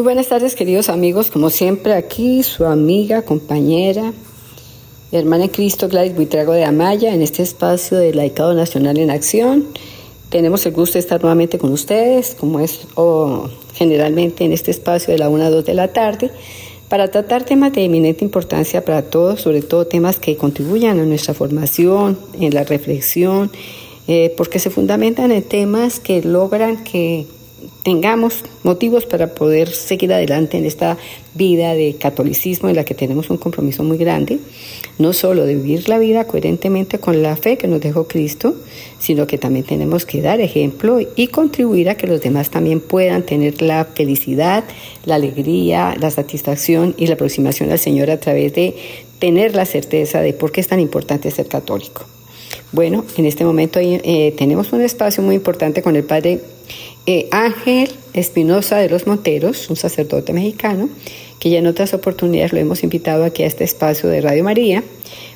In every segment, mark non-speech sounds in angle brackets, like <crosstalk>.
Muy buenas tardes, queridos amigos. Como siempre, aquí su amiga, compañera, hermana en Cristo, Gladys Buitrago de Amaya, en este espacio del Laicado Nacional en Acción. Tenemos el gusto de estar nuevamente con ustedes, como es generalmente en este espacio de la 1 a 2 de la tarde, para tratar temas de eminente importancia para todos, sobre todo temas que contribuyan a nuestra formación, en la reflexión, eh, porque se fundamentan en temas que logran que tengamos motivos para poder seguir adelante en esta vida de catolicismo en la que tenemos un compromiso muy grande, no solo de vivir la vida coherentemente con la fe que nos dejó Cristo, sino que también tenemos que dar ejemplo y contribuir a que los demás también puedan tener la felicidad, la alegría, la satisfacción y la aproximación al Señor a través de tener la certeza de por qué es tan importante ser católico. Bueno, en este momento eh, tenemos un espacio muy importante con el Padre eh, Ángel Espinosa de los Monteros, un sacerdote mexicano, que ya en otras oportunidades lo hemos invitado aquí a este espacio de Radio María,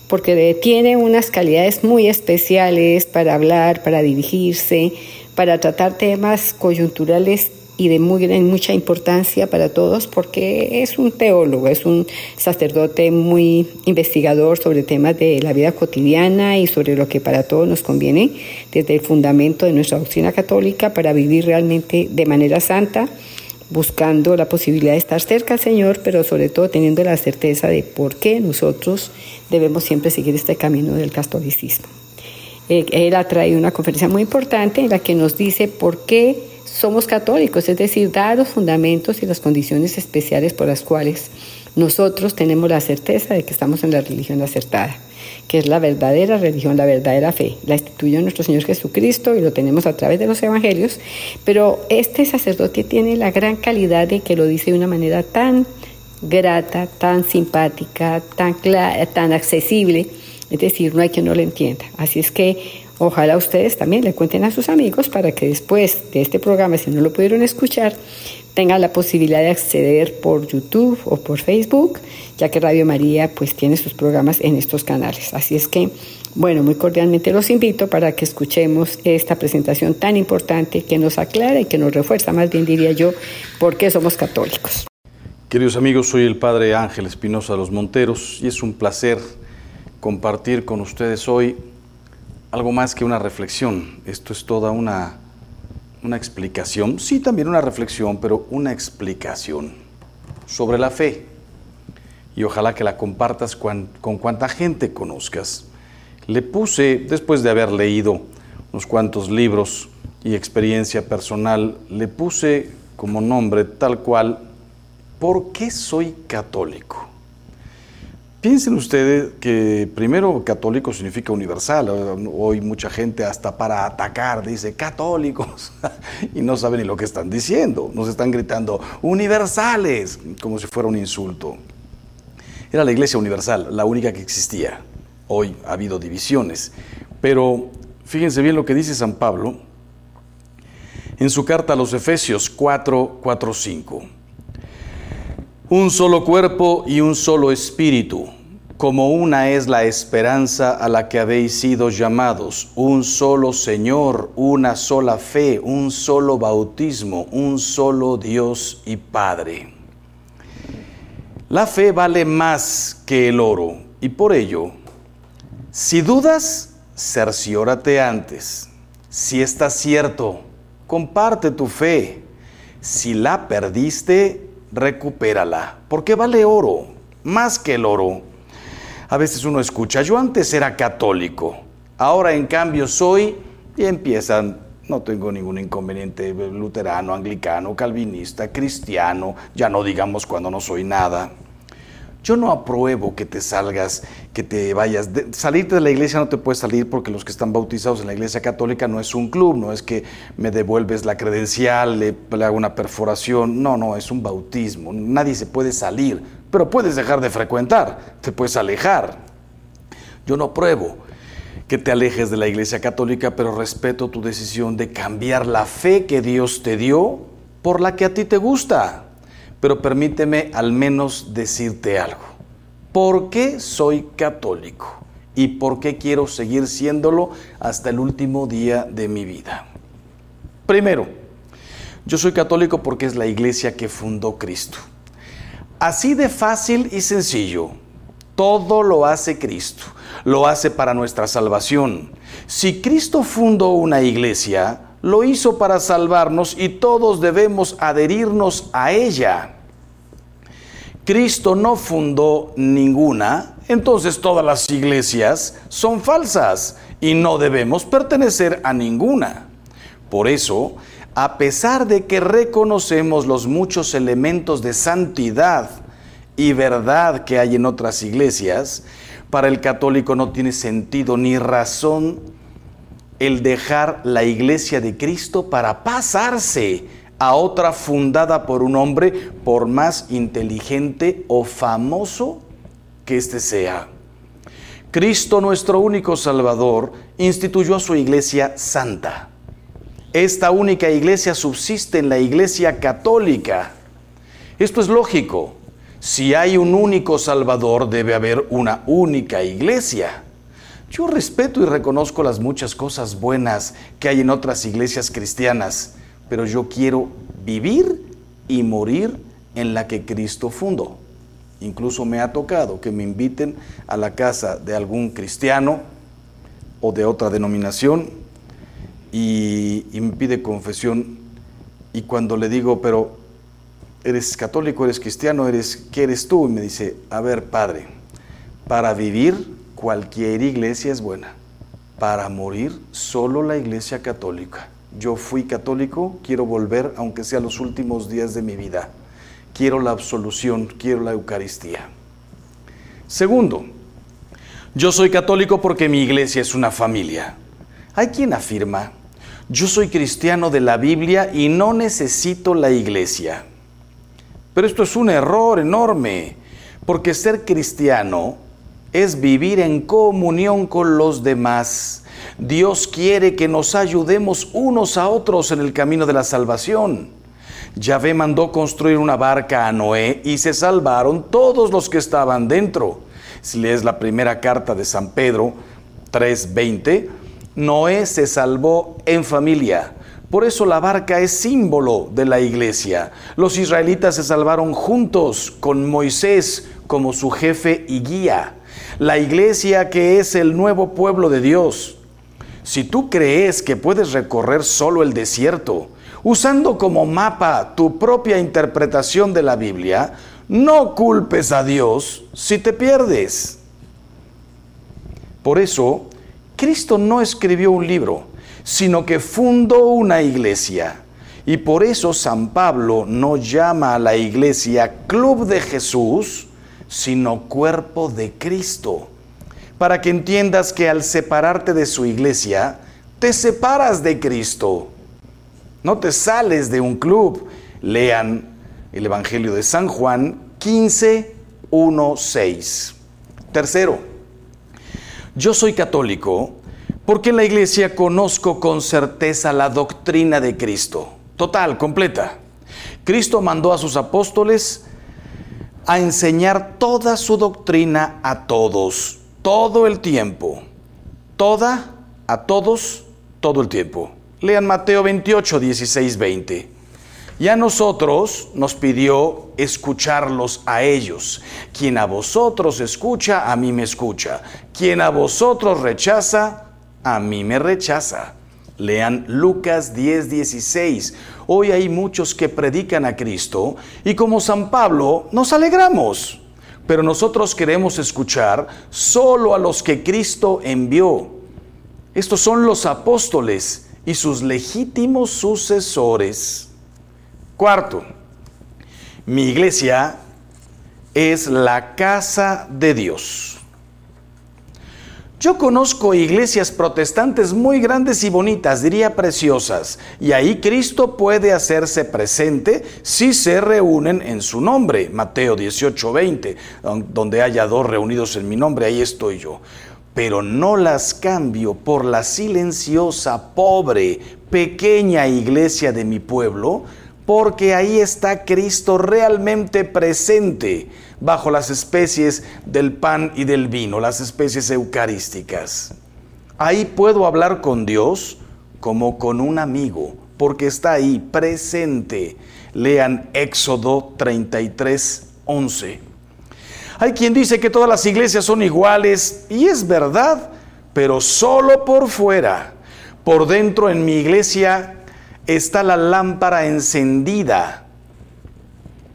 porque tiene unas calidades muy especiales para hablar, para dirigirse, para tratar temas coyunturales y de muy, mucha importancia para todos porque es un teólogo, es un sacerdote muy investigador sobre temas de la vida cotidiana y sobre lo que para todos nos conviene desde el fundamento de nuestra doctrina católica para vivir realmente de manera santa, buscando la posibilidad de estar cerca al Señor, pero sobre todo teniendo la certeza de por qué nosotros debemos siempre seguir este camino del catolicismo. Eh, él ha traído una conferencia muy importante en la que nos dice por qué somos católicos, es decir, dados los fundamentos y las condiciones especiales por las cuales nosotros tenemos la certeza de que estamos en la religión acertada, que es la verdadera religión, la verdadera fe. La instituyó nuestro Señor Jesucristo y lo tenemos a través de los evangelios, pero este sacerdote tiene la gran calidad de que lo dice de una manera tan grata, tan simpática, tan, clara, tan accesible, es decir, no hay quien no lo entienda. Así es que Ojalá ustedes también le cuenten a sus amigos para que después de este programa, si no lo pudieron escuchar, tengan la posibilidad de acceder por YouTube o por Facebook, ya que Radio María pues tiene sus programas en estos canales. Así es que, bueno, muy cordialmente los invito para que escuchemos esta presentación tan importante que nos aclara y que nos refuerza, más bien diría yo, por qué somos católicos. Queridos amigos, soy el Padre Ángel Espinosa de los Monteros y es un placer compartir con ustedes hoy algo más que una reflexión. Esto es toda una, una explicación, sí también una reflexión, pero una explicación sobre la fe. Y ojalá que la compartas con, con cuanta gente conozcas. Le puse, después de haber leído unos cuantos libros y experiencia personal, le puse como nombre tal cual, ¿por qué soy católico? Piensen ustedes que primero católico significa universal. Hoy mucha gente hasta para atacar dice católicos <laughs> y no saben ni lo que están diciendo. Nos están gritando universales como si fuera un insulto. Era la iglesia universal, la única que existía. Hoy ha habido divisiones. Pero fíjense bien lo que dice San Pablo en su carta a los Efesios 4, 4, 5 un solo cuerpo y un solo espíritu, como una es la esperanza a la que habéis sido llamados, un solo Señor, una sola fe, un solo bautismo, un solo Dios y Padre. La fe vale más que el oro y por ello, si dudas, cerciórate antes. Si está cierto, comparte tu fe. Si la perdiste, recupérala, porque vale oro, más que el oro. A veces uno escucha, yo antes era católico, ahora en cambio soy, y empiezan, no tengo ningún inconveniente, luterano, anglicano, calvinista, cristiano, ya no digamos cuando no soy nada. Yo no apruebo que te salgas, que te vayas. salirte de la iglesia no te puedes salir porque los que están bautizados en la iglesia católica no es un club, no es que me devuelves la credencial, le, le hago una perforación. No, no, es un bautismo. Nadie se puede salir, pero puedes dejar de frecuentar, te puedes alejar. Yo no apruebo que te alejes de la iglesia católica, pero respeto tu decisión de cambiar la fe que Dios te dio por la que a ti te gusta pero permíteme al menos decirte algo. ¿Por qué soy católico? ¿Y por qué quiero seguir siéndolo hasta el último día de mi vida? Primero, Yo soy católico porque es la iglesia que fundó Cristo. Así de fácil y sencillo. Todo lo hace Cristo. Lo hace para nuestra salvación. Si Cristo fundó una iglesia, lo hizo para salvarnos y todos debemos adherirnos a ella. Cristo no fundó ninguna, entonces todas las iglesias son falsas y no debemos pertenecer a ninguna. Por eso, a pesar de que reconocemos los muchos elementos de santidad y verdad que hay en otras iglesias, para el católico no tiene sentido ni razón el dejar la iglesia de Cristo para pasarse a otra fundada por un hombre, por más inteligente o famoso que éste sea. Cristo, nuestro único Salvador, instituyó a su iglesia santa. Esta única iglesia subsiste en la iglesia católica. Esto es lógico. Si hay un único Salvador, debe haber una única iglesia. Yo respeto y reconozco las muchas cosas buenas que hay en otras iglesias cristianas, pero yo quiero vivir y morir en la que Cristo fundó. Incluso me ha tocado que me inviten a la casa de algún cristiano o de otra denominación y, me pide confesión y cuando le digo, pero eres católico, eres cristiano, eres, ¿qué eres tú? Y me dice, a ver, padre, para vivir cualquier iglesia es buena, para morir solo la iglesia católica. Yo fui católico, quiero volver aunque sea los últimos días de mi vida. Quiero la absolución, quiero la Eucaristía. Segundo, yo soy católico porque mi iglesia es una familia. Hay quien afirma, yo soy cristiano de la Biblia y no necesito la iglesia. Pero esto es un error enorme, porque ser cristiano es vivir en comunión con los demás. Dios quiere que nos ayudemos unos a otros en el camino de la salvación. Yahvé mandó construir una barca a Noé y se salvaron todos los que estaban dentro. Si lees la primera carta de San Pedro 3:20, Noé se salvó en familia. Por eso la barca es símbolo de la iglesia. Los israelitas se salvaron juntos con Moisés como su jefe y guía. La iglesia que es el nuevo pueblo de Dios. Si tú crees que puedes recorrer solo el desierto, usando como mapa tu propia interpretación de la Biblia, no culpes a Dios si te pierdes. Por eso, Cristo no escribió un libro, sino que fundó una iglesia. Y por eso San Pablo no llama a la iglesia Club de Jesús, sino cuerpo de Cristo para que entiendas que al separarte de su iglesia, te separas de Cristo. No te sales de un club. Lean el Evangelio de San Juan 15, 1, 6. Tercero, yo soy católico porque en la iglesia conozco con certeza la doctrina de Cristo. Total, completa. Cristo mandó a sus apóstoles a enseñar toda su doctrina a todos todo el tiempo. Toda, a todos, todo el tiempo. Lean Mateo 28, 16, 20. Y a nosotros nos pidió escucharlos a ellos. Quien a vosotros escucha, a mí me escucha. Quien a vosotros rechaza, a mí me rechaza. Lean Lucas 10, 16. Hoy hay muchos que predican a Cristo y como San Pablo nos alegramos pero nosotros queremos escuchar solo a los que Cristo envió. Estos son los apóstoles y sus legítimos sucesores. Cuarto, mi iglesia es la casa de Dios. Yo conozco iglesias protestantes muy grandes y bonitas, diría preciosas, y ahí Cristo puede hacerse presente si se reúnen en su nombre. Mateo 18, 20, donde haya dos reunidos en mi nombre, ahí estoy yo. Pero no las cambio por la silenciosa, pobre, pequeña iglesia de mi pueblo, porque ahí está Cristo realmente presente bajo las especies del pan y del vino, las especies eucarísticas. Ahí puedo hablar con Dios como con un amigo, porque está ahí presente. Lean Éxodo 33, 11. Hay quien dice que todas las iglesias son iguales y es verdad, pero solo por fuera. Por dentro en mi iglesia está la lámpara encendida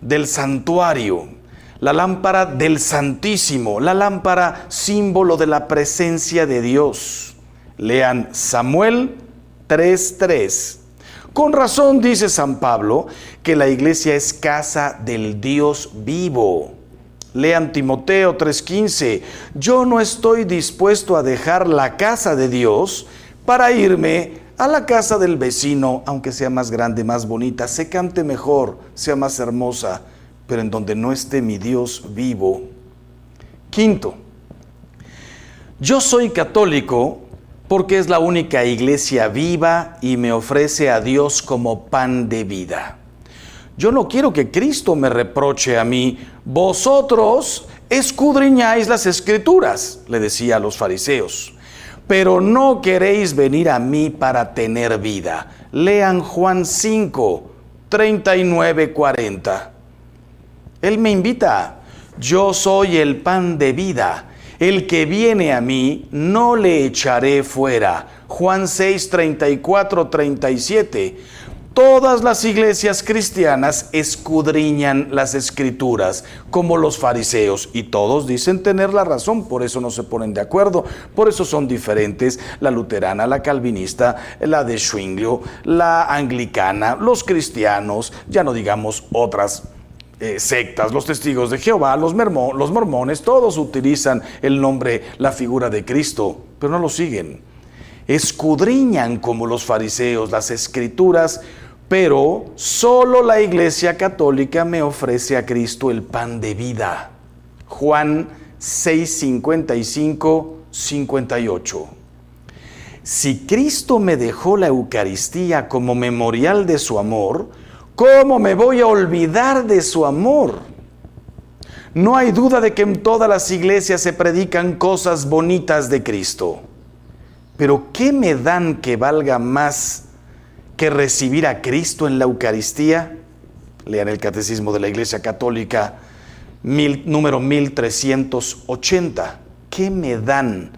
del santuario, la lámpara del Santísimo, la lámpara símbolo de la presencia de Dios. Lean Samuel 3.3. Con razón dice San Pablo que la iglesia es casa del Dios vivo. Lean Timoteo 3:15. Yo no estoy dispuesto a dejar la casa de Dios para irme a la casa del vecino, aunque sea más grande, más bonita, se cante mejor, sea más hermosa, pero en donde no esté mi Dios vivo. Quinto, yo soy católico porque es la única iglesia viva y me ofrece a Dios como pan de vida. Yo no quiero que Cristo me reproche a mí, vosotros escudriñáis las escrituras, le decía a los fariseos, pero no queréis venir a mí para tener vida. Lean Juan 5, 39, 40. Él me invita, yo soy el pan de vida el que viene a mí, no le echaré fuera. Juan 6, 34, 37. Todas las iglesias cristianas escudriñan las escrituras, como los fariseos, y todos dicen tener la razón, por eso no se ponen de acuerdo, por eso son diferentes la luterana, la calvinista, la de Schwinglio, la anglicana, los cristianos, ya no digamos otras eh, sectas, los testigos de Jehová, los, los mormones, todos utilizan el nombre, la figura de Cristo, pero no lo siguen. Escudriñan como los fariseos las escrituras, pero solo la iglesia católica me ofrece a Cristo el pan de vida. Juan 6, 55, 58. Si Cristo me dejó la Eucaristía como memorial de su amor, ¿Cómo me voy a olvidar de su amor? No hay duda de que en todas las iglesias se predican cosas bonitas de Cristo. Pero ¿qué me dan que valga más que recibir a Cristo en la Eucaristía? Lean el Catecismo de la Iglesia Católica, número 1380. ¿Qué me dan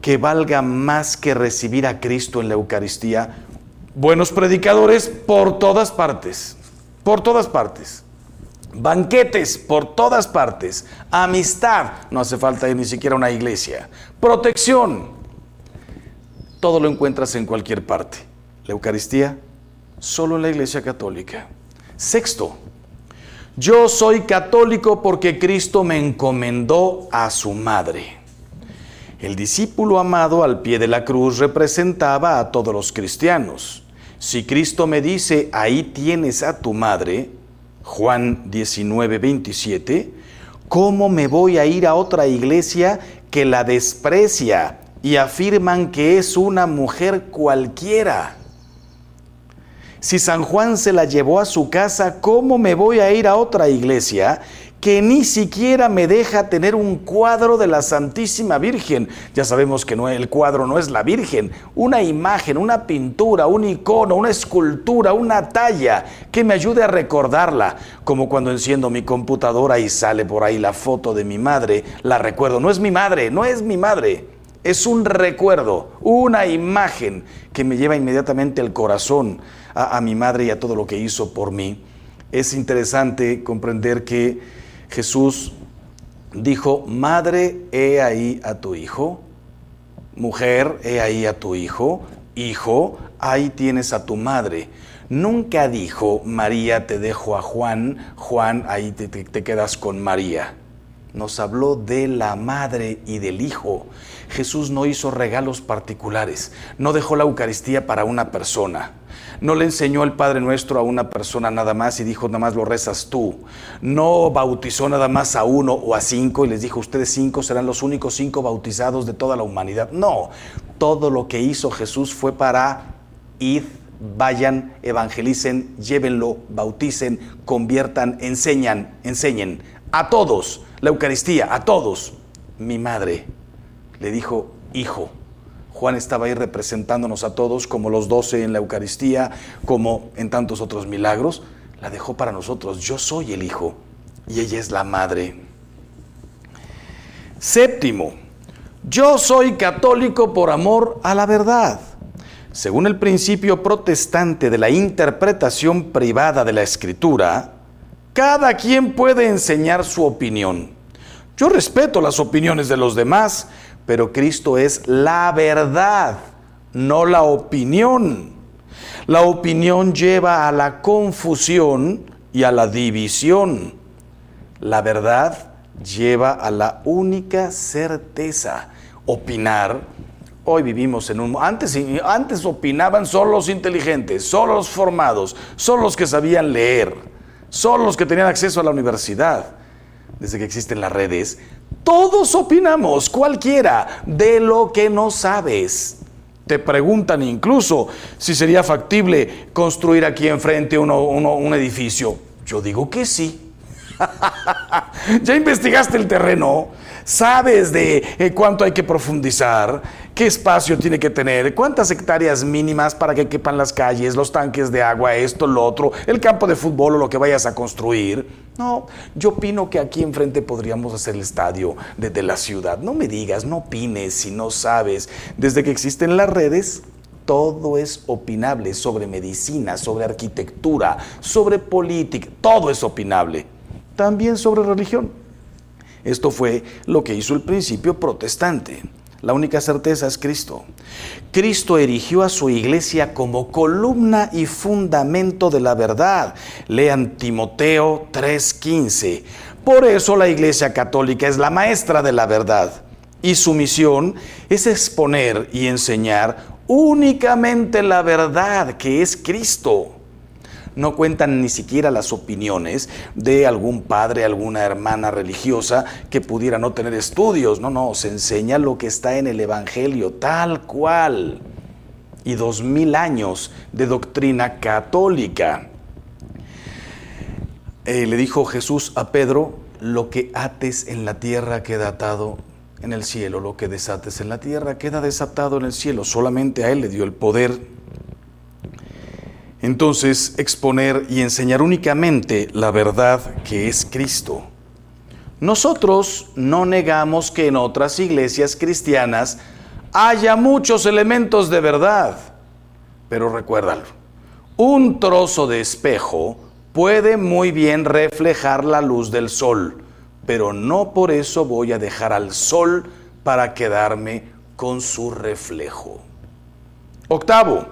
que valga más que recibir a Cristo en la Eucaristía? Buenos predicadores por todas partes, por todas partes. Banquetes por todas partes. Amistad, no hace falta ir ni siquiera una iglesia. Protección, todo lo encuentras en cualquier parte. La Eucaristía, solo en la iglesia católica. Sexto, yo soy católico porque Cristo me encomendó a su madre. El discípulo amado al pie de la cruz representaba a todos los cristianos. Si Cristo me dice, ahí tienes a tu madre, Juan 19, 27, ¿cómo me voy a ir a otra iglesia que la desprecia y afirman que es una mujer cualquiera? Si San Juan se la llevó a su casa, ¿cómo me voy a ir a otra iglesia que ni siquiera me deja tener un cuadro de la Santísima Virgen. Ya sabemos que no, el cuadro no es la Virgen, una imagen, una pintura, un icono, una escultura, una talla que me ayude a recordarla, como cuando enciendo mi computadora y sale por ahí la foto de mi madre, la recuerdo, no es mi madre, no es mi madre. Es un recuerdo, una imagen que me lleva inmediatamente el corazón a, mi madre y a todo lo que hizo por mí. Es interesante comprender que Jesús dijo, madre, he ahí a tu hijo, mujer, he ahí a tu hijo, hijo, ahí tienes a tu madre. Nunca dijo, María, te dejo a Juan, Juan, ahí te, quedas con María. Nos habló de la madre y del hijo. Jesús no hizo regalos particulares, no dejó la Eucaristía para una persona. No le enseñó el Padre Nuestro a una persona nada más y dijo, nada más lo rezas tú. No bautizó nada más a uno o a cinco y les dijo, ustedes cinco serán los únicos cinco bautizados de toda la humanidad. No, todo lo que hizo Jesús fue para id, vayan, evangelicen, llévenlo, bauticen, conviertan, enseñan, enseñen a todos la Eucaristía, a todos. Mi madre le dijo, hijo, Juan estaba ahí representándonos a todos, como los doce en la Eucaristía, como en tantos otros milagros. La dejó para nosotros. Yo soy el Hijo y ella es la Madre. Séptimo, yo soy católico por amor a la verdad. Según el principio protestante de la interpretación privada de la escritura, cada quien puede enseñar su opinión. Yo respeto las opiniones de los demás, pero Cristo es la verdad, no la opinión. La opinión lleva a la confusión y a la división. La verdad lleva a la única certeza. Opinar. Hoy vivimos en un... Antes, antes opinaban solo los inteligentes, solo los formados, solo los que sabían leer, solo los que tenían acceso a la universidad. Desde que existen las redes, todos opinamos, cualquiera, de lo que no sabes. Te preguntan incluso si sería factible construir aquí enfrente un edificio. Yo digo que sí. <laughs> ya investigaste el terreno, sabes de eh, cuánto hay que profundizar, qué espacio tiene que tener, cuántas hectáreas mínimas para que quepan las calles, los tanques de agua, esto, lo otro, el campo de fútbol o lo que vayas a construir. No, yo opino que aquí enfrente podríamos hacer el estadio desde la ciudad. No me digas, no opines si no sabes. Desde que existen las redes, todo es opinable sobre medicina, sobre arquitectura, sobre política, todo es opinable también sobre religión. Esto fue lo que hizo el principio protestante. La única certeza es Cristo. Cristo erigió a su iglesia como columna y fundamento de la verdad. Lean Timoteo 3:15. Por eso la iglesia católica es la maestra de la verdad. Y su misión es exponer y enseñar únicamente la verdad que es Cristo no cuentan ni siquiera las opiniones de algún padre, alguna hermana religiosa que pudiera no tener estudios. No, no, se enseña lo que está en el Evangelio, tal cual. Y dos mil años de doctrina católica. Eh, le dijo Jesús a Pedro, lo que ates en la tierra queda atado en el cielo, lo que desates en la tierra queda desatado en el cielo. Solamente a Él le dio el poder entonces exponer y enseñar únicamente la verdad que es Cristo. Nosotros no negamos que en otras iglesias cristianas haya muchos elementos de verdad, pero recuérdalo, un trozo de espejo puede muy bien reflejar la luz del sol, pero no por eso voy a dejar al sol para quedarme con su reflejo. Octavo,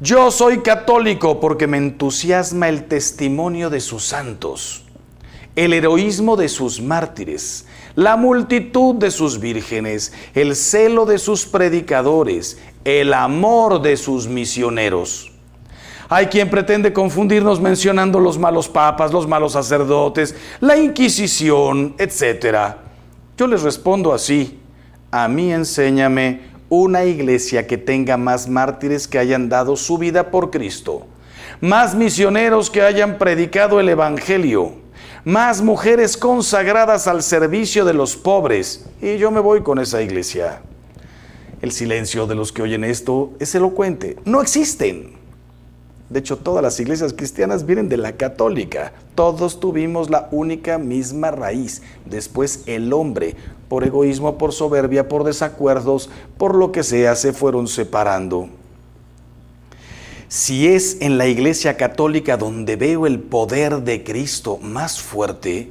yo soy católico porque me entusiasma el testimonio de sus santos, el heroísmo de sus mártires, la multitud de sus vírgenes, el celo de sus predicadores, el amor de sus misioneros. Hay quien pretende confundirnos mencionando los malos papas, los malos sacerdotes, la Inquisición, etc. Yo les respondo así, a mí enséñame una iglesia que tenga más mártires que hayan dado su vida por Cristo, más misioneros que hayan predicado el Evangelio, más mujeres consagradas al servicio de los pobres. Y yo me voy con esa iglesia. El silencio de los que oyen esto es elocuente. No existen. De hecho, todas las iglesias cristianas vienen de la católica. Todos tuvimos la única misma raíz. Después el hombre, por egoísmo, por soberbia, por desacuerdos, por lo que sea, se fueron separando. Si es en la iglesia católica donde veo el poder de Cristo más fuerte,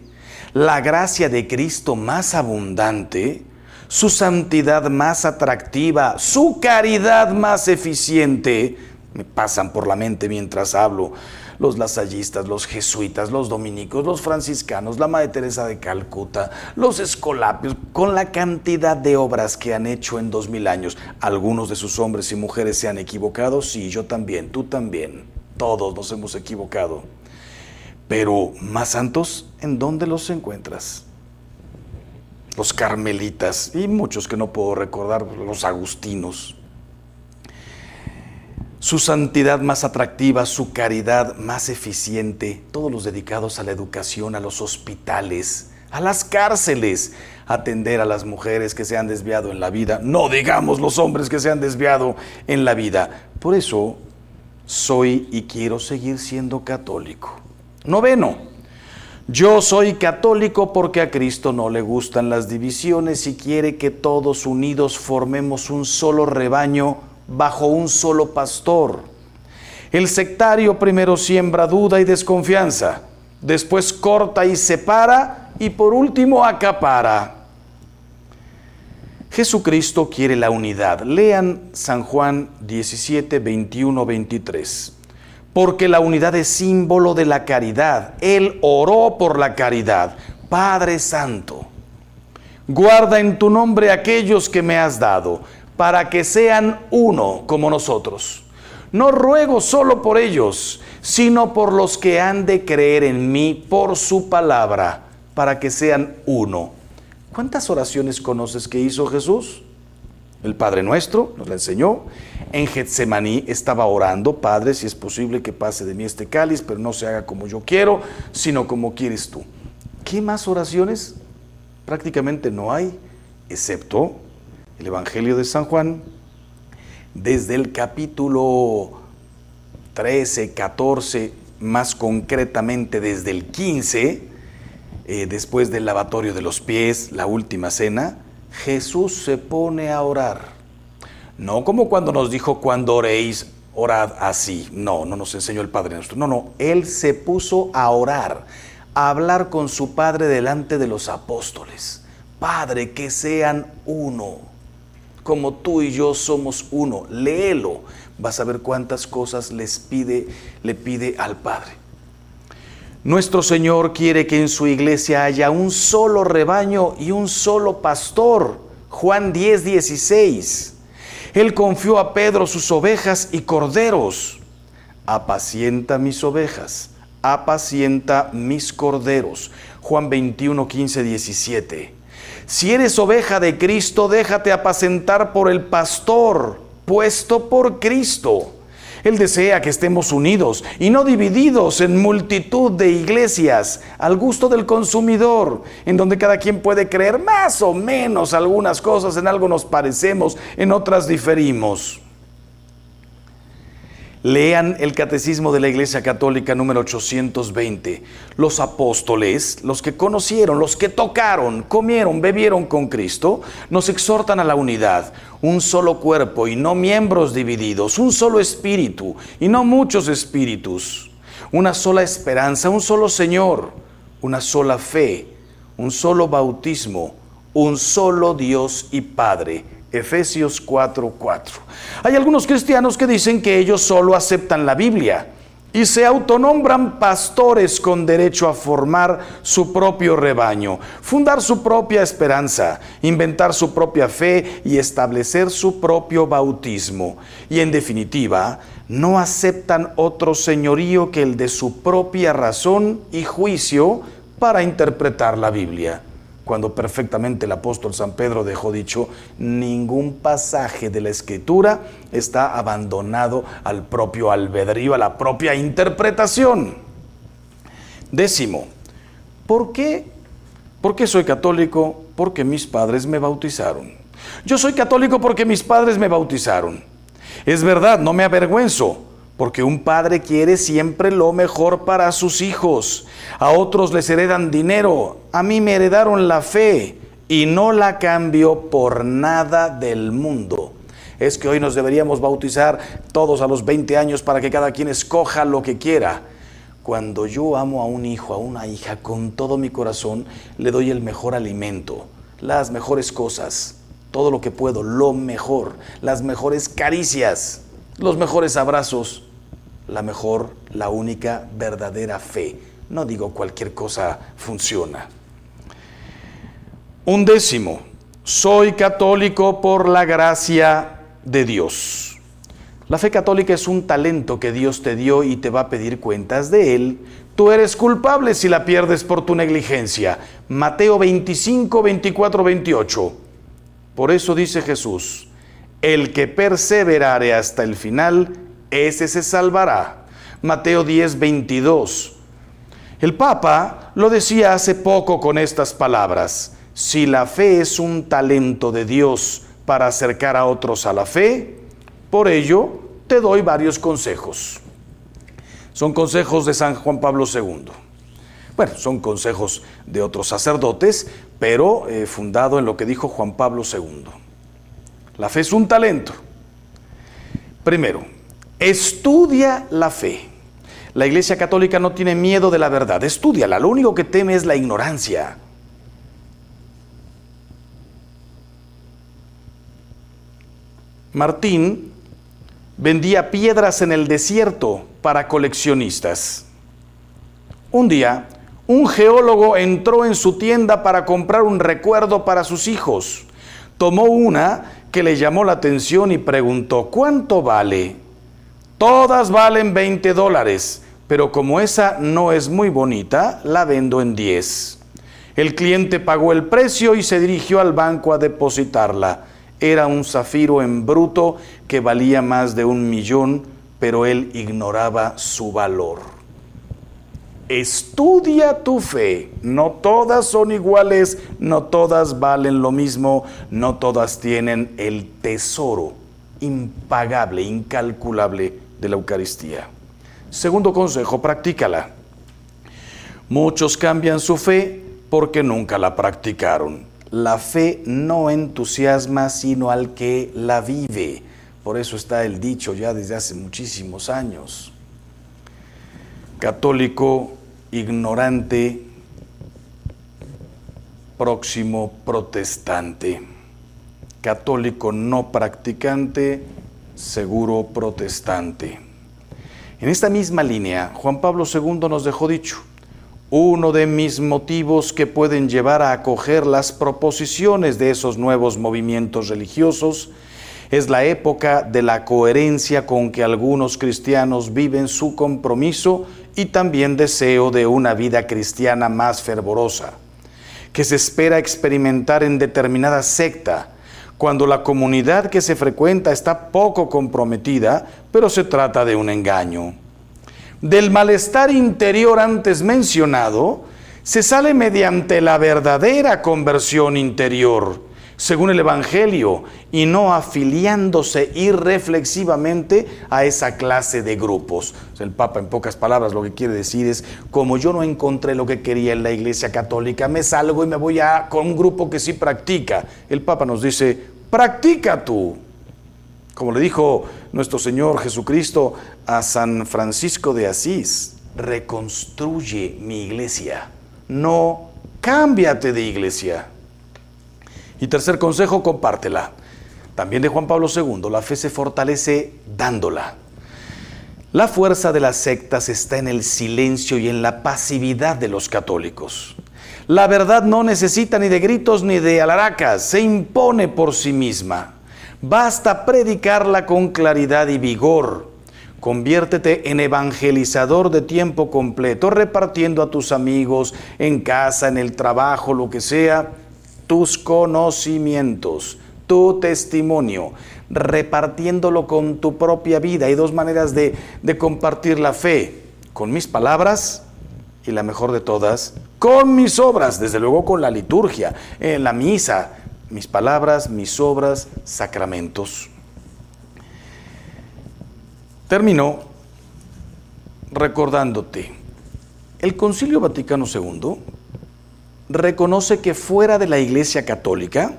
la gracia de Cristo más abundante, su santidad más atractiva, su caridad más eficiente, me pasan por la mente mientras hablo. Los lasallistas, los jesuitas, los dominicos, los franciscanos, la Madre Teresa de Calcuta, los escolapios, con la cantidad de obras que han hecho en dos mil años. Algunos de sus hombres y mujeres se han equivocado, sí, yo también, tú también. Todos nos hemos equivocado. Pero más santos, ¿en dónde los encuentras? Los carmelitas y muchos que no puedo recordar, los agustinos su santidad más atractiva, su caridad más eficiente, todos los dedicados a la educación, a los hospitales, a las cárceles, atender a las mujeres que se han desviado en la vida, no digamos los hombres que se han desviado en la vida. Por eso soy y quiero seguir siendo católico. Noveno, yo soy católico porque a Cristo no le gustan las divisiones y quiere que todos unidos formemos un solo rebaño bajo un solo pastor. El sectario primero siembra duda y desconfianza, después corta y separa y por último acapara. Jesucristo quiere la unidad. Lean San Juan 17, 21, 23. Porque la unidad es símbolo de la caridad. Él oró por la caridad. Padre Santo, guarda en tu nombre aquellos que me has dado, para que sean uno como nosotros. No ruego solo por ellos, sino por los que han de creer en mí por su palabra, para que sean uno ¿Cuántas oraciones conoces que hizo Jesús? El Padre Nuestro nos la enseñó. En Getsemaní estaba orando, Padre, si es posible que pase de mí este cáliz, pero no se haga como yo quiero, sino como quieres tú. ¿Qué más oraciones? Prácticamente no hay, excepto el Evangelio de San Juan, desde el capítulo 13, 14, más concretamente desde el 15, eh, después del lavatorio de los pies, la última cena, Jesús se pone a orar. No como cuando nos dijo, cuando oréis, orad así. No, no nos enseñó el Padre nuestro. No, no, Él se puso a orar, a hablar con su Padre delante de los apóstoles. Padre, que sean uno, como tú y yo somos uno. Léelo, vas a ver cuántas cosas les pide, le pide al Padre. Nuestro Señor quiere que en su iglesia haya un solo rebaño y un solo pastor. Juan 10, 16. Él confió a Pedro sus ovejas y corderos. Apacienta mis ovejas, apacienta mis corderos. Juan 21, 15, 17. Si eres oveja de Cristo, déjate apacentar por el pastor, puesto por Cristo. Él desea que estemos unidos y no divididos en multitud de iglesias al gusto del consumidor, en donde cada quien puede creer más o menos algunas cosas, en algo nos parecemos, en otras diferimos. Lean el Catecismo de la Iglesia Católica número 820. Los apóstoles, los que conocieron, los que tocaron, comieron, bebieron con Cristo, nos exhortan a la unidad, un solo cuerpo y no miembros divididos, un solo espíritu y no muchos espíritus, una sola esperanza, un solo Señor, una sola fe, un solo bautismo, un solo Dios y Padre Efesios 4:4. Hay algunos cristianos que dicen que ellos solo aceptan la Biblia y se autonombran pastores con derecho a formar su propio rebaño, fundar su propia esperanza, inventar su propia fe y establecer su propio bautismo. Y en definitiva, no aceptan otro señorío que el de su propia razón y juicio para interpretar la Biblia cuando perfectamente el apóstol San Pedro dejó dicho, ningún pasaje de la escritura está abandonado al propio albedrío, a la propia interpretación. Décimo, ¿por qué? ¿Por qué soy católico? Porque mis padres me bautizaron. Yo soy católico porque mis padres me bautizaron. Es verdad, no me avergüenzo porque un padre quiere siempre lo mejor para sus hijos. A otros les heredan dinero, a mí me heredaron la fe y no la cambio por nada del mundo. Es que hoy nos deberíamos bautizar todos a los 20 años para que cada quien escoja lo que quiera. Cuando yo amo a un hijo, a una hija, con todo mi corazón, le doy el mejor alimento, las mejores cosas, todo lo que puedo, lo mejor, las mejores caricias los mejores abrazos, la mejor, la única verdadera fe. No digo cualquier cosa funciona. Un décimo, soy católico por la gracia de Dios. La fe católica es un talento que Dios te dio y te va a pedir cuentas de él. Tú eres culpable si la pierdes por tu negligencia. Mateo 25, 24, 28. Por eso dice Jesús, el que perseverare hasta el final, ese se salvará. Mateo 10, 22. El Papa lo decía hace poco con estas palabras, si la fe es un talento de Dios para acercar a otros a la fe, por ello te doy varios consejos. Son consejos de San Juan Pablo II. Bueno, son consejos de otros sacerdotes, pero eh, fundado en lo que dijo Juan Pablo II. La fe es un talento. Primero, estudia la fe. La Iglesia Católica no tiene miedo de la verdad, estudiala. Lo único que teme es la ignorancia. Martín vendía piedras en el desierto para coleccionistas. Un día, un geólogo entró en su tienda para comprar un recuerdo para sus hijos. Tomó una que le llamó la atención y preguntó, ¿cuánto vale? Todas valen 20 dólares, pero como esa no es muy bonita, la vendo en 10. El cliente pagó el precio y se dirigió al banco a depositarla. Era un zafiro en bruto que valía más de un millón, pero él ignoraba su valor. Estudia tu fe. No todas son iguales, no todas valen lo mismo, no todas tienen el tesoro impagable, incalculable de la Eucaristía. Segundo consejo, practícala. Muchos cambian su fe porque nunca la practicaron la fe no entusiasma sino al que la vive. Por eso está el dicho ya desde hace muchísimos años. Católico ignorante, próximo protestante. Católico no practicante, seguro protestante. En esta misma línea, Juan Pablo II nos dejó dicho, uno de mis motivos que pueden llevar a acoger las proposiciones de esos nuevos movimientos religiosos es la época de la coherencia con que algunos cristianos viven su compromiso y también deseo de una vida cristiana más fervorosa, que se espera experimentar en determinada secta, cuando la comunidad que se frecuenta está poco comprometida, pero se trata de un engaño. Del malestar interior antes mencionado, se sale mediante la verdadera conversión interior, según el Evangelio, y no afiliándose irreflexivamente a esa clase de grupos. El Papa, en pocas palabras, lo que quiere decir es, como yo no encontré lo que quería en la Iglesia Católica, me salgo y me voy a, con un grupo que sí practica. El Papa nos dice, practica tú. Como le dijo nuestro Señor Jesucristo a San Francisco de Asís, reconstruye mi iglesia, no cámbiate de iglesia. Y tercer consejo, compártela. También de Juan Pablo II, la fe se fortalece dándola. La fuerza de las sectas está en el silencio y en la pasividad de los católicos. La verdad no necesita ni de gritos ni de alaracas, se impone por sí misma. Basta predicarla con claridad y vigor. Conviértete en evangelizador de tiempo completo, repartiendo a tus amigos en casa, en el trabajo, lo que sea, tus conocimientos, tu testimonio, repartiéndolo con tu propia vida. Hay dos maneras de, de compartir la fe, con mis palabras y la mejor de todas, con mis obras, desde luego con la liturgia, en la misa, mis palabras, mis obras, sacramentos. Termino recordándote, el Concilio Vaticano II reconoce que fuera de la Iglesia Católica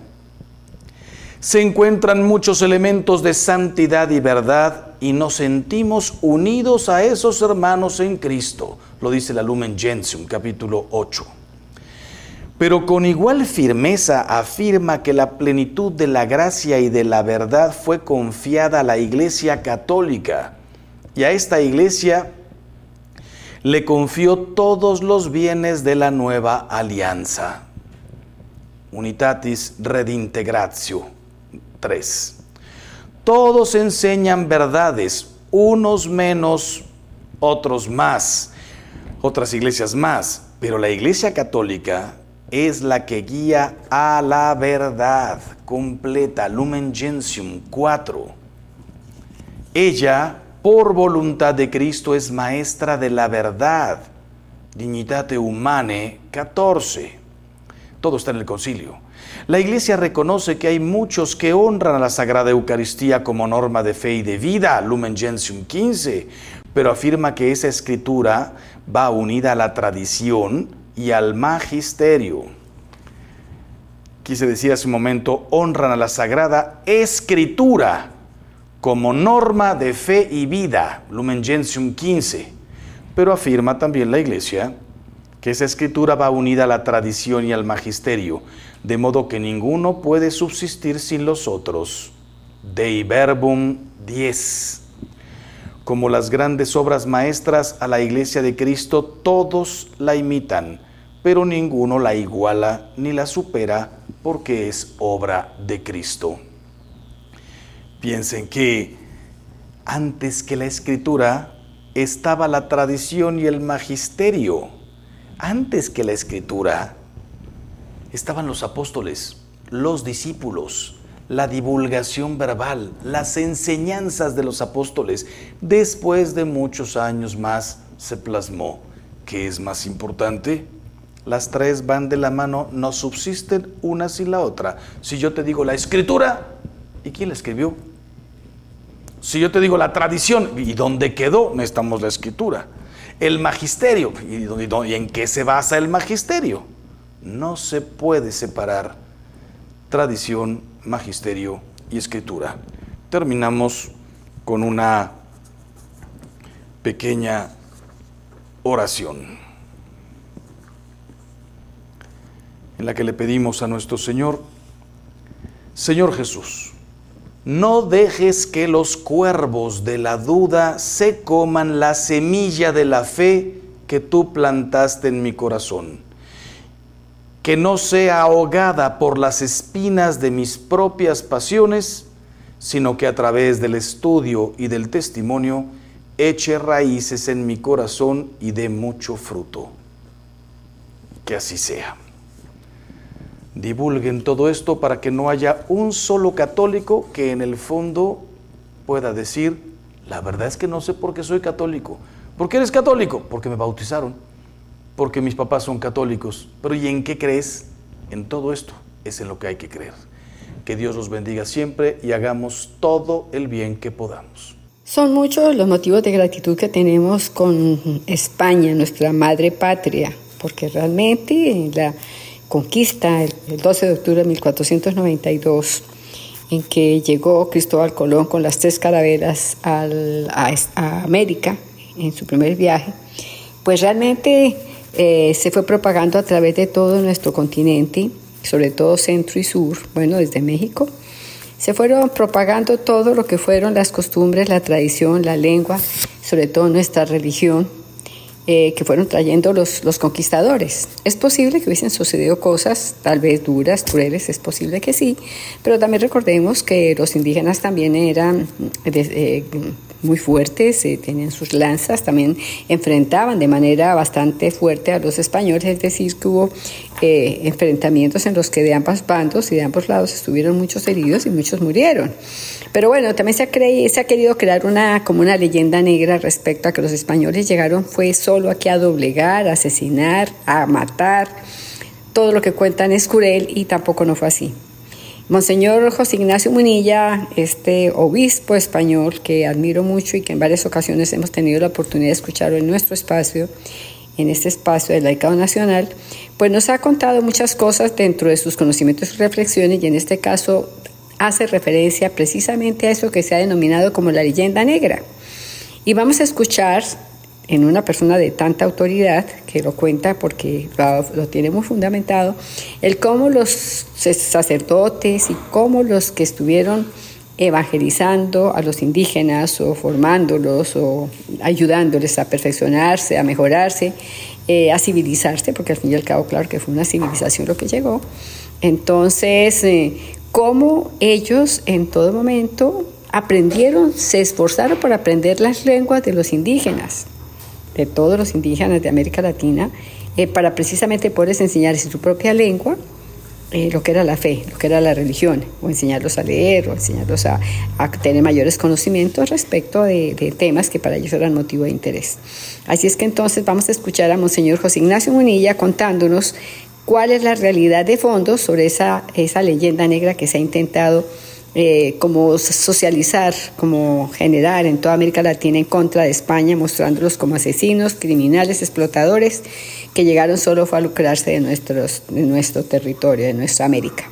se encuentran muchos elementos de santidad y verdad y nos sentimos unidos a esos hermanos en Cristo, lo dice la Lumen Gentium, capítulo 8 pero con igual firmeza afirma que la plenitud de la gracia y de la verdad fue confiada a la Iglesia Católica y a esta Iglesia le confió todos los bienes de la nueva alianza. Unitatis Redintegratio 3. Todos enseñan verdades, unos menos, otros más, otras iglesias más, pero la Iglesia Católica es la que guía a la verdad completa, Lumen Gentium 4. Ella, por voluntad de Cristo, es maestra de la verdad Dignitate Humane 14. Todo está en el concilio. La Iglesia reconoce que hay muchos que honran a la Sagrada Eucaristía como norma de fe y de vida, Lumen Gentium 15, pero afirma que esa escritura va unida a la tradición y al magisterio. Quise decir hace un momento, honran a la Sagrada Escritura como norma de fe y vida, Lumen Gentium 15, pero afirma también la Iglesia que esa escritura va unida a la tradición y al magisterio, de modo que ninguno puede subsistir sin los otros. Dei Verbum 10. Como las grandes obras maestras a la iglesia de Cristo, todos la imitan, pero ninguno la iguala ni la supera porque es obra de Cristo. Piensen que antes que la escritura estaba la tradición y el magisterio. Antes que la escritura estaban los apóstoles, los discípulos, la divulgación verbal, las enseñanzas de los apóstoles. Después de muchos años más se plasmó. ¿Qué es más importante? Las tres van de la mano, no subsisten una sin la otra. Si yo te digo la escritura, ¿y quién la escribió? Si yo te digo la tradición, ¿y dónde quedó? Necesitamos la escritura. El magisterio, ¿y en qué se basa el magisterio? No se puede separar tradición, magisterio y escritura. Terminamos con una pequeña oración en la que le pedimos a nuestro Señor, Señor Jesús, no dejes que los cuervos de la duda se coman la semilla de la fe que tú plantaste en mi corazón que no sea ahogada por las espinas de mis propias pasiones, sino que a través del estudio y del testimonio eche raíces en mi corazón y dé mucho fruto. Que así sea. Divulguen todo esto para que no haya un solo católico que en el fondo pueda decir, la verdad es que no sé por qué soy católico. ¿Por qué eres católico? Porque me bautizaron porque mis papás son católicos. Pero ¿y en qué crees? En todo esto es en lo que hay que creer. Que Dios los bendiga siempre y hagamos todo el bien que podamos. Son muchos los motivos de gratitud que tenemos con España, nuestra madre patria, porque realmente la conquista el 12 de octubre de 1492, en que llegó Cristóbal Colón con las tres carabelas a, América en su primer viaje, pues realmente eh, se fue propagando a través de todo nuestro continente, sobre todo centro y sur, bueno, desde México. Se fueron propagando todo lo que fueron las costumbres, la tradición, la lengua, sobre todo nuestra religión, eh, que fueron trayendo los, los conquistadores. Es posible que hubiesen sucedido cosas tal vez duras, crueles, es posible que sí, pero también recordemos que los indígenas también eran eh, muy fuertes, eh, tenían sus lanzas, también enfrentaban de manera bastante fuerte a los españoles, es decir, que hubo eh, enfrentamientos en los que de ambos bandos y de ambos lados estuvieron muchos heridos y muchos murieron. Pero bueno, también se ha, querido crear una, como una leyenda negra respecto a que los españoles llegaron fue solo aquí a doblegar, a asesinar, a matar. Todo lo que cuentan es cruel y tampoco no fue así. Monseñor José Ignacio Munilla, este obispo español que admiro mucho y que en varias ocasiones hemos tenido la oportunidad de escucharlo en nuestro espacio, en este espacio del Laicado Nacional, pues nos ha contado muchas cosas dentro de sus conocimientos y reflexiones y en este caso hace referencia precisamente a eso que se ha denominado como la leyenda negra. Y vamos a escuchar en una persona de tanta autoridad que lo cuenta porque lo, tiene muy fundamentado, el cómo los sacerdotes y cómo los que estuvieron evangelizando a los indígenas o formándolos o ayudándoles a perfeccionarse, a mejorarse, eh, a civilizarse, porque al fin y al cabo, claro que fue una civilización lo que llegó. Entonces, eh, cómo ellos en todo momento aprendieron, se esforzaron por aprender las lenguas de los indígenas de todos los indígenas de América Latina, eh, para precisamente poderles enseñarles su propia lengua eh, lo que era la fe, lo que era la religión, o enseñarlos a leer, o enseñarlos a, tener mayores conocimientos respecto de, temas que para ellos eran motivo de interés. Así es que entonces vamos a escuchar a Monseñor José Ignacio Munilla contándonos cuál es la realidad de fondo sobre esa, esa leyenda negra que se ha intentado eh, como socializar, como generar en toda América Latina en contra de España, mostrándolos como asesinos, criminales, explotadores que llegaron solo a lucrarse de, nuestros, de nuestro territorio, de nuestra América.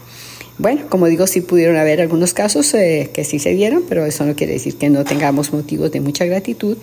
Bueno, como digo, sí pudieron haber algunos casos eh, que sí se dieron, pero eso no quiere decir que no tengamos motivos de mucha gratitud.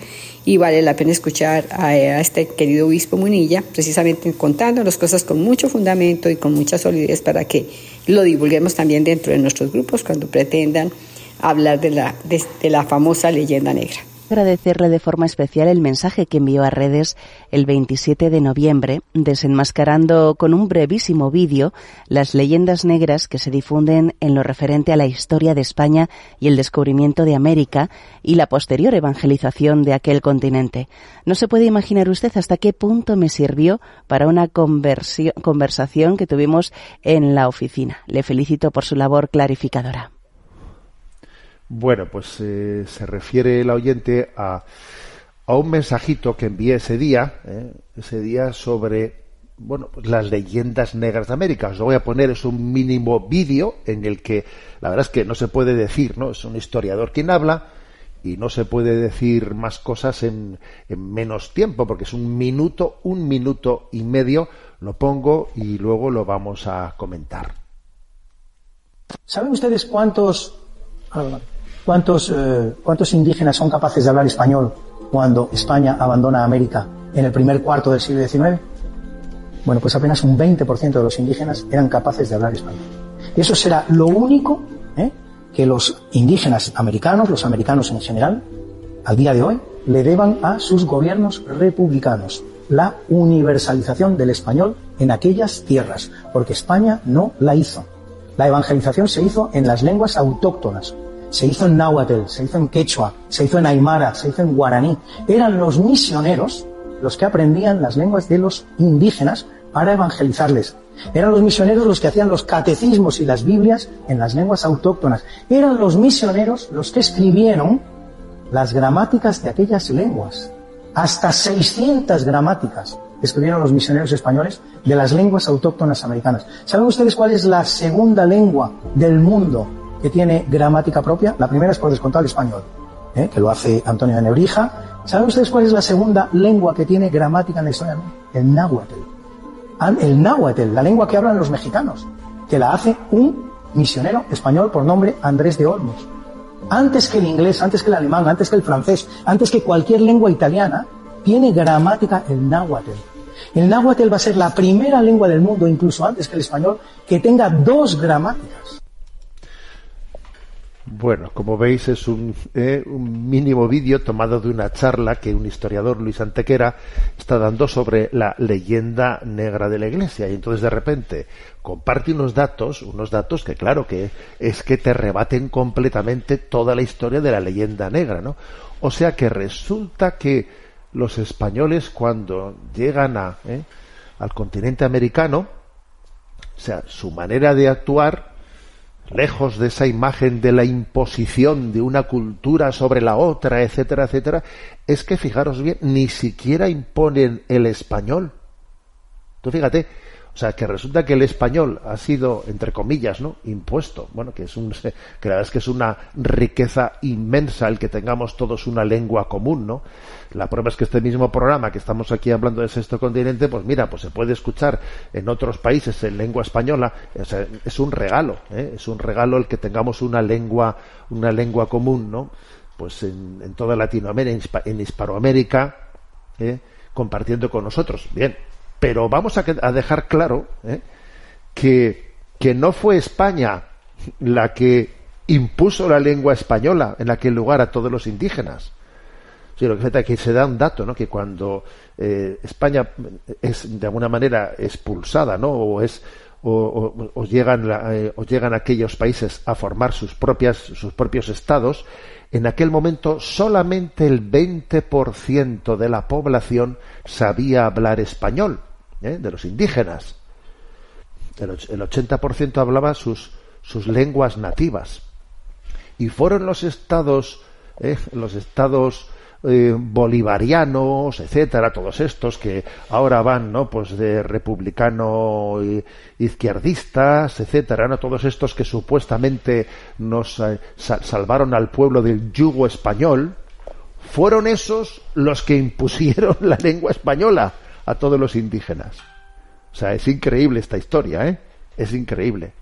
Y vale la pena escuchar a, este querido obispo Munilla, precisamente contándonos cosas con mucho fundamento y con mucha solidez para que lo divulguemos también dentro de nuestros grupos cuando pretendan hablar de la, de la famosa leyenda negra agradecerle de forma especial el mensaje que envió a redes el 27 de noviembre, desenmascarando con un brevísimo vídeo las leyendas negras que se difunden en lo referente a la historia de España y el descubrimiento de América y la posterior evangelización de aquel continente. No se puede imaginar usted hasta qué punto me sirvió para una conversación que tuvimos en la oficina. Le felicito por su labor clarificadora. Bueno, pues eh, se refiere el oyente a, a, un mensajito que envié ese día, eh, ese día sobre bueno, pues las leyendas negras de América. Os lo voy a poner, es un mínimo vídeo en el que la verdad es que no se puede decir, ¿no? Es un historiador quien habla y no se puede decir más cosas en, en menos tiempo, porque es un minuto, un minuto y medio, lo pongo y luego lo vamos a comentar. ¿Saben ustedes cuántos ¿Cuántos, eh, ¿Cuántos indígenas son capaces de hablar español cuando España abandona América en el primer cuarto del siglo XIX? Bueno, pues apenas un 20% de los indígenas eran capaces de hablar español. Y eso será lo único ¿eh? que los indígenas americanos, los americanos en general, al día de hoy, le deban a sus gobiernos republicanos la universalización del español en aquellas tierras, porque España no la hizo. La evangelización se hizo en las lenguas autóctonas, se hizo en náhuatl, se hizo en quechua, se hizo en aymara, se hizo en guaraní. Eran los misioneros los que aprendían las lenguas de los indígenas para evangelizarles. Eran los misioneros los que hacían los catecismos y las Biblias en las lenguas autóctonas. Eran los misioneros los que escribieron las gramáticas de aquellas lenguas. Hasta 600 gramáticas escribieron los misioneros españoles de las lenguas autóctonas americanas. ¿Saben ustedes cuál es la segunda lengua del mundo que tiene gramática propia. La primera es por descontar el español, ¿eh? que lo hace Antonio de Nebrija. ¿Saben ustedes cuál es la segunda lengua que tiene gramática en la historia? El náhuatl. El náhuatl, la lengua que hablan los mexicanos, que la hace un misionero español por nombre Andrés de Olmos. Antes que el inglés, antes que el alemán, antes que el francés, antes que cualquier lengua italiana, tiene gramática el náhuatl. El náhuatl va a ser la primera lengua del mundo, incluso antes que el español, que tenga dos gramáticas. Bueno, como veis es eh, un, mínimo vídeo tomado de una charla que un historiador, Luis Antequera, está dando sobre la leyenda negra de la Iglesia. Y entonces de repente comparte unos datos, unos datos que claro que es que te rebaten completamente toda la historia de la leyenda negra, ¿no? O sea que resulta que los españoles cuando llegan a, eh, al continente americano, o sea, su manera de actuar lejos de esa imagen de la imposición de una cultura sobre la otra, etcétera, etcétera, es que fijaros bien, ni siquiera imponen el español. Tú fíjate, o sea, que resulta que el español ha sido, entre comillas, ¿no? impuesto. Bueno, que es un, <laughs> que la verdad es que es una riqueza inmensa el que tengamos todos una lengua común, ¿no? La prueba es que este mismo programa que estamos aquí hablando de sexto continente, pues mira, pues se puede escuchar en otros países en lengua española. es un regalo, ¿eh? es un regalo el que tengamos una lengua, una lengua común, ¿no? Pues en, toda Latinoamérica, en Hispanoamérica, ¿eh? compartiendo con nosotros. Bien, pero vamos a, dejar claro ¿eh? que, que no fue España la que impuso la lengua española en aquel lugar a todos los indígenas. Sí, lo que que se da un dato, ¿no? Que cuando eh, España es de alguna manera expulsada, ¿no? O es o, llegan eh, o llegan aquellos países a formar sus propias sus propios estados, en aquel momento solamente el 20% de la población sabía hablar español. ¿Eh? de los indígenas. el 80% hablaba sus, sus lenguas nativas. Y fueron los estados, eh, los estados eh, bolivarianos, etcétera, todos estos que ahora van, ¿no? Pues de republicano izquierdistas, etcétera, ¿no? Todos estos que supuestamente nos eh, salvaron al pueblo del yugo español, fueron esos los que impusieron <laughs> la lengua española a todos los indígenas. O sea, es increíble esta historia, ¿eh? Es increíble.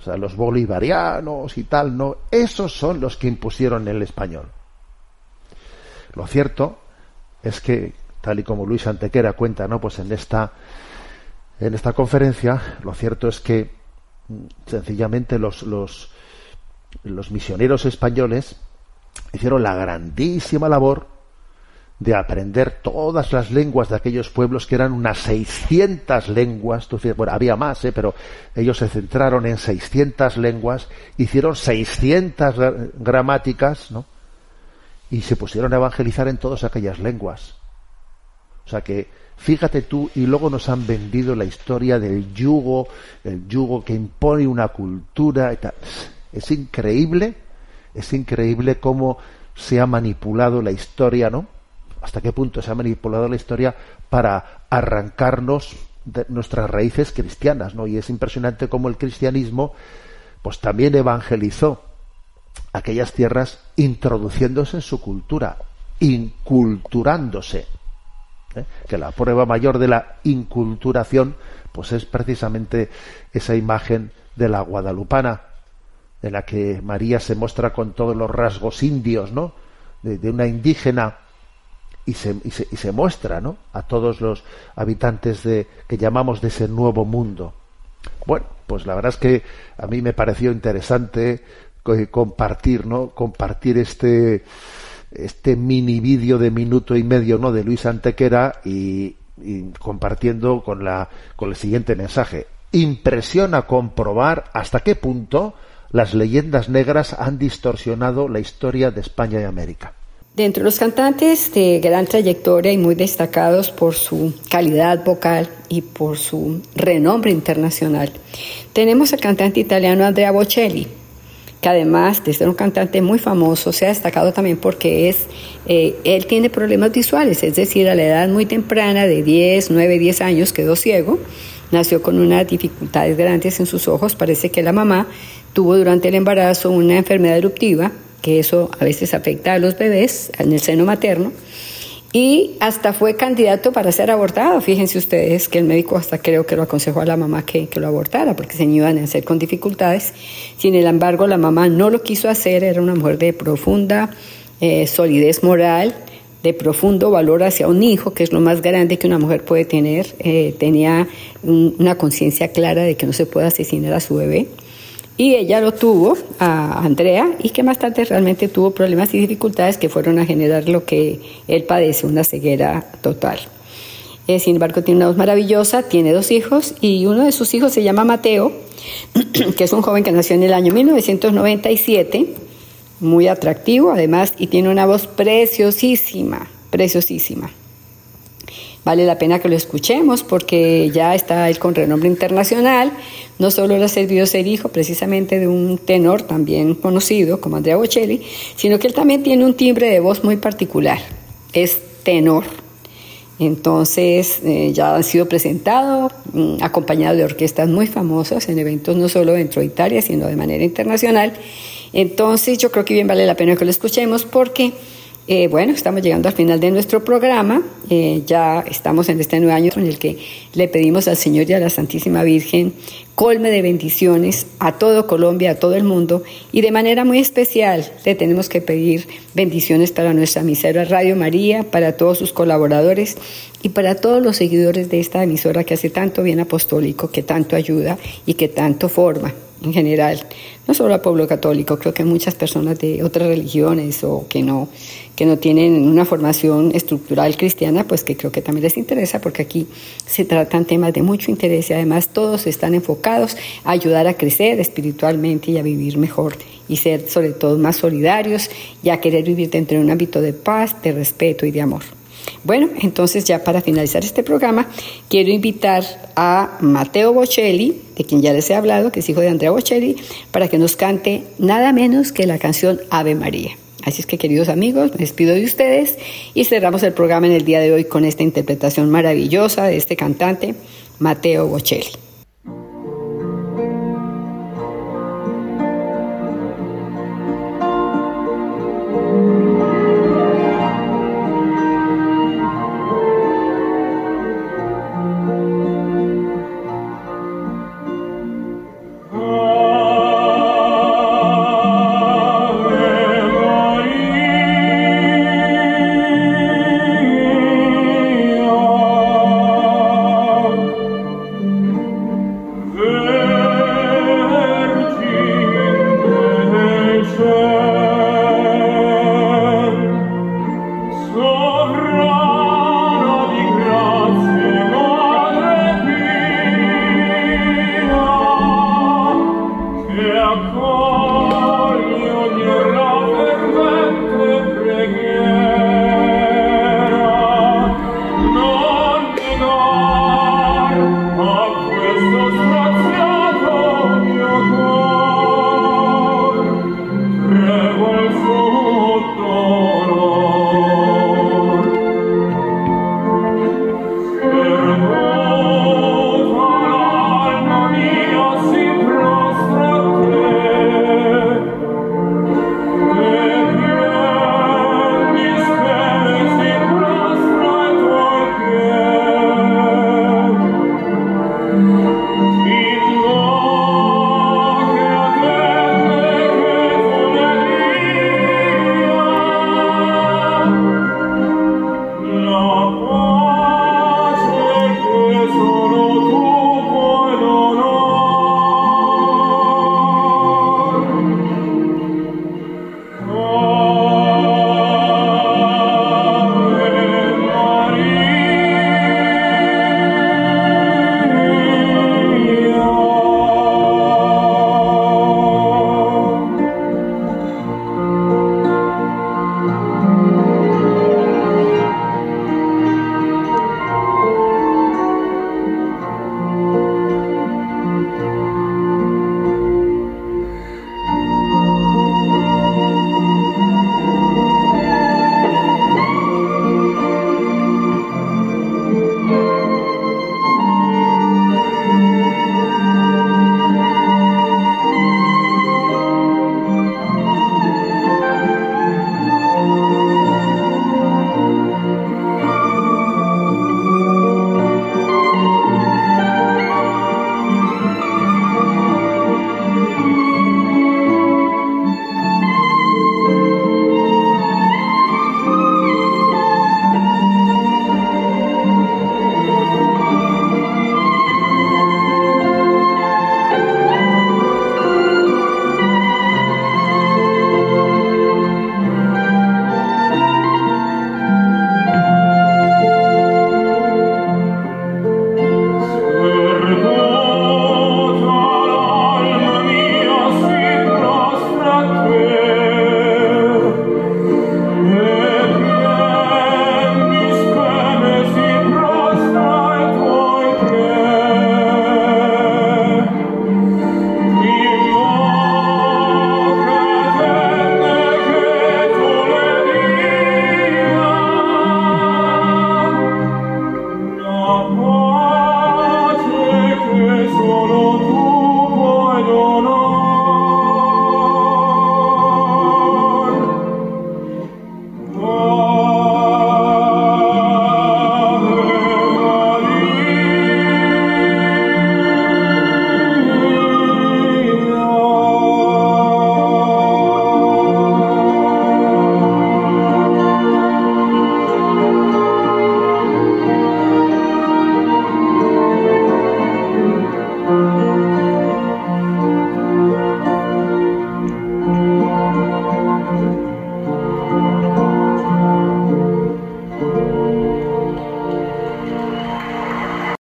O sea, los bolivarianos y tal, no, esos son los que impusieron el español. Lo cierto es que, tal y como Luis Antequera cuenta, ¿no? Pues en esta, en esta conferencia, lo cierto es que mm, sencillamente los, los, los misioneros españoles hicieron la grandísima labor de aprender todas las lenguas de aquellos pueblos que eran unas 600 lenguas, bueno, había más, ¿eh? pero ellos se centraron en 600 lenguas, hicieron 600 gramáticas, ¿no? y se pusieron a evangelizar en todas aquellas lenguas. O sea que, fíjate tú, y luego nos han vendido la historia del yugo, el yugo que impone una cultura. Es increíble, es increíble cómo se ha manipulado la historia, ¿no? Hasta qué punto se ha manipulado la historia para arrancarnos de nuestras raíces cristianas, ¿no? Y es impresionante cómo el cristianismo, pues también evangelizó aquellas tierras introduciéndose en su cultura, inculturándose. ¿eh? Que la prueba mayor de la inculturación, pues es precisamente esa imagen de la guadalupana, en la que María se muestra con todos los rasgos indios, ¿no? De, una indígena y se, y se, y se, muestra, ¿no? A todos los habitantes de que llamamos de ese nuevo mundo. Bueno, pues la verdad es que a mí me pareció interesante compartir, ¿no? Compartir este este mini vídeo de minuto y medio, ¿no? De Luis Antequera y, compartiendo con la con el siguiente mensaje. Impresiona comprobar hasta qué punto las leyendas negras han distorsionado la historia de España y América. Dentro de los cantantes de gran trayectoria y muy destacados por su calidad vocal y por su renombre internacional, tenemos al cantante italiano Andrea Bocelli, que además de ser un cantante muy famoso, se ha destacado también porque es, eh, él tiene problemas visuales, es decir, a la edad muy temprana de 10, 9, 10 años quedó ciego, nació con unas dificultades grandes en sus ojos, parece que la mamá tuvo durante el embarazo una enfermedad eruptiva, que eso a veces afecta a los bebés en el seno materno, y hasta fue candidato para ser abortado. Fíjense ustedes que el médico hasta creo que lo aconsejó a la mamá que, lo abortara porque se iban a hacer con dificultades. Sin embargo, la mamá no lo quiso hacer, era una mujer de profunda eh, solidez moral, de profundo valor hacia un hijo, que es lo más grande que una mujer puede tener. Eh, tenía una conciencia clara de que no se puede asesinar a su bebé. Y ella lo tuvo a Andrea y que más tarde realmente tuvo problemas y dificultades que fueron a generar lo que él padece, una ceguera total. Eh, sin embargo, tiene una voz maravillosa, tiene dos hijos y uno de sus hijos se llama Mateo, <clears throat> que es un joven que nació en el año 1997, muy atractivo además y tiene una voz preciosísima, preciosísima. Vale la pena que lo escuchemos porque ya está él con renombre internacional. No solo le ha servido ser hijo precisamente de un tenor también conocido como Andrea Bocelli, sino que él también tiene un timbre de voz muy particular. Es tenor. Entonces eh, ya ha sido presentado mm, acompañado de orquestas muy famosas en eventos no solo dentro de Italia, sino de manera internacional. Entonces yo creo que bien vale la pena que lo escuchemos porque eh, bueno, estamos llegando al final de nuestro programa. Eh, ya estamos en este nuevo año en el que le pedimos al Señor y a la Santísima Virgen colme de bendiciones a todo Colombia, a todo el mundo. Y de manera muy especial le tenemos que pedir bendiciones para nuestra emisora Radio María, para todos sus colaboradores y para todos los seguidores de esta emisora que hace tanto bien apostólico, que tanto ayuda y que tanto forma en general, no solo al pueblo católico, creo que muchas personas de otras religiones o que no, que no tienen una formación estructural cristiana, pues que creo que también les interesa, porque aquí se tratan temas de mucho interés y además todos están enfocados a ayudar a crecer espiritualmente y a vivir mejor y ser sobre todo más solidarios y a querer vivir dentro de un ámbito de paz, de respeto y de amor. Bueno, entonces ya para finalizar este programa, quiero invitar a Mateo Bocelli, de quien ya les he hablado, que es hijo de Andrea Bocelli, para que nos cante nada menos que la canción Ave María. Así es que queridos amigos, me despido de ustedes y cerramos el programa en el día de hoy con esta interpretación maravillosa de este cantante, Mateo Bocelli.